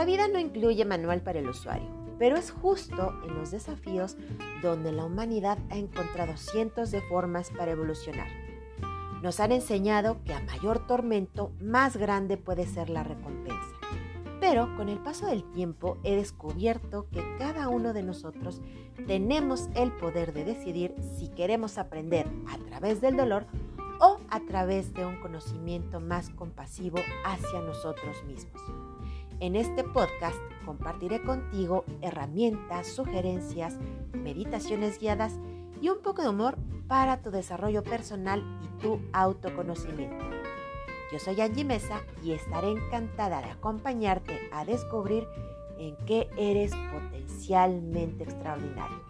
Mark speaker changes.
Speaker 1: La vida no incluye manual para el usuario, pero es justo en los desafíos donde la humanidad ha encontrado cientos de formas para evolucionar. Nos han enseñado que a mayor tormento, más grande puede ser la recompensa. Pero con el paso del tiempo he descubierto que cada uno de nosotros tenemos el poder de decidir si queremos aprender a través del dolor o a través de un conocimiento más compasivo hacia nosotros mismos. En este podcast compartiré contigo herramientas, sugerencias, meditaciones guiadas y un poco de humor para tu desarrollo personal y tu autoconocimiento. Yo soy Angie Mesa y estaré encantada de acompañarte a descubrir en qué eres potencialmente extraordinario.